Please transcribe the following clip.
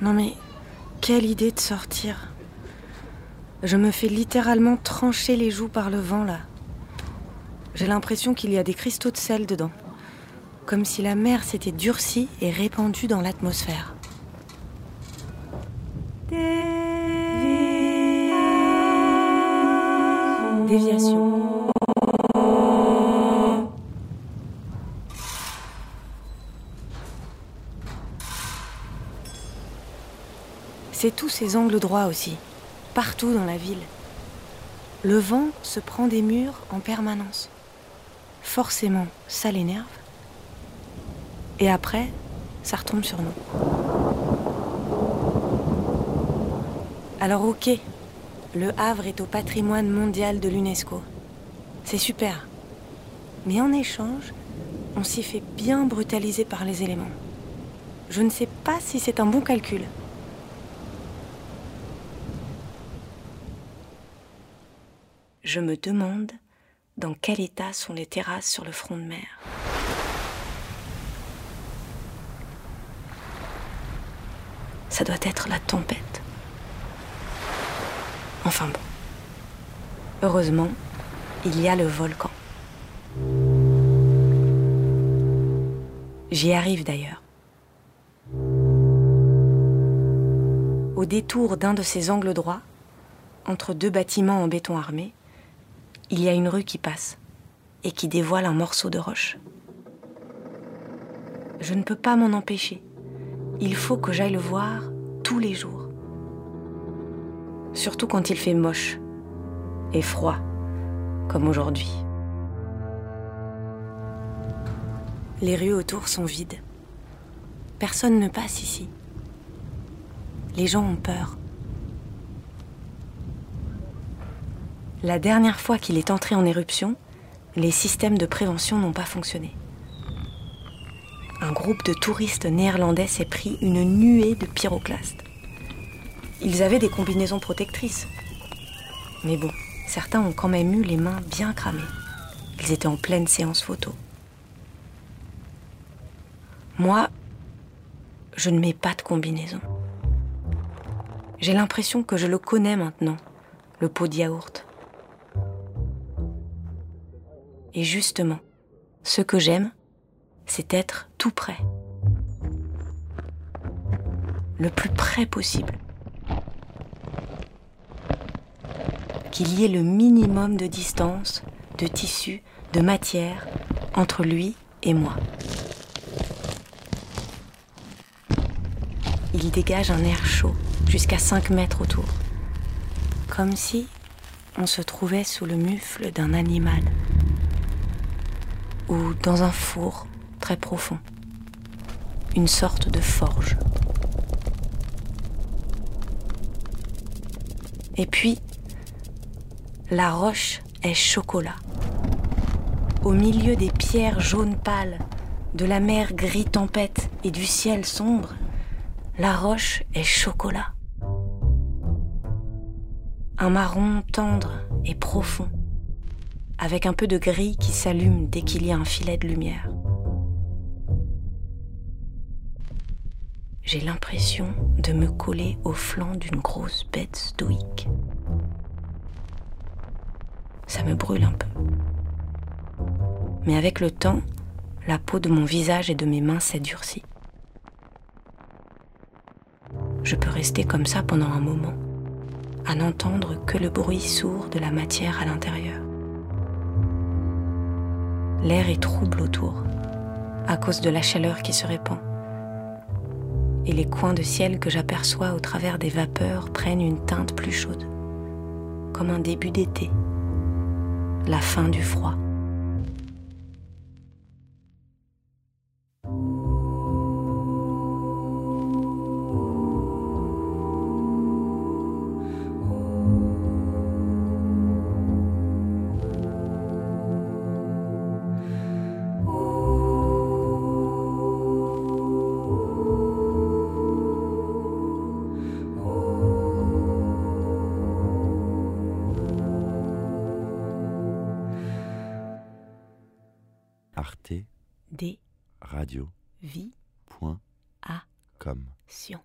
Non mais, quelle idée de sortir. Je me fais littéralement trancher les joues par le vent là. J'ai l'impression qu'il y a des cristaux de sel dedans. Comme si la mer s'était durcie et répandue dans l'atmosphère. C'est tous ces angles droits aussi, partout dans la ville. Le vent se prend des murs en permanence. Forcément, ça l'énerve. Et après, ça retombe sur nous. Alors ok, le Havre est au patrimoine mondial de l'UNESCO. C'est super. Mais en échange, on s'y fait bien brutaliser par les éléments. Je ne sais pas si c'est un bon calcul. Je me demande dans quel état sont les terrasses sur le front de mer. Ça doit être la tempête. Enfin bon. Heureusement, il y a le volcan. J'y arrive d'ailleurs. Au détour d'un de ces angles droits, entre deux bâtiments en béton armé, il y a une rue qui passe et qui dévoile un morceau de roche. Je ne peux pas m'en empêcher. Il faut que j'aille le voir tous les jours. Surtout quand il fait moche et froid, comme aujourd'hui. Les rues autour sont vides. Personne ne passe ici. Les gens ont peur. La dernière fois qu'il est entré en éruption, les systèmes de prévention n'ont pas fonctionné. Un groupe de touristes néerlandais s'est pris une nuée de pyroclastes. Ils avaient des combinaisons protectrices. Mais bon, certains ont quand même eu les mains bien cramées. Ils étaient en pleine séance photo. Moi, je ne mets pas de combinaison. J'ai l'impression que je le connais maintenant, le pot de yaourt. Et justement, ce que j'aime, c'est être tout près. Le plus près possible. Qu'il y ait le minimum de distance, de tissu, de matière entre lui et moi. Il dégage un air chaud jusqu'à 5 mètres autour. Comme si on se trouvait sous le mufle d'un animal ou dans un four très profond, une sorte de forge. Et puis, la roche est chocolat. Au milieu des pierres jaunes pâles, de la mer gris tempête et du ciel sombre, la roche est chocolat. Un marron tendre et profond avec un peu de gris qui s'allume dès qu'il y a un filet de lumière. J'ai l'impression de me coller au flanc d'une grosse bête stoïque. Ça me brûle un peu. Mais avec le temps, la peau de mon visage et de mes mains s'est durcie. Je peux rester comme ça pendant un moment, à n'entendre que le bruit sourd de la matière à l'intérieur. L'air est trouble autour, à cause de la chaleur qui se répand. Et les coins de ciel que j'aperçois au travers des vapeurs prennent une teinte plus chaude, comme un début d'été, la fin du froid. Arte D Radio vie point A com Sion.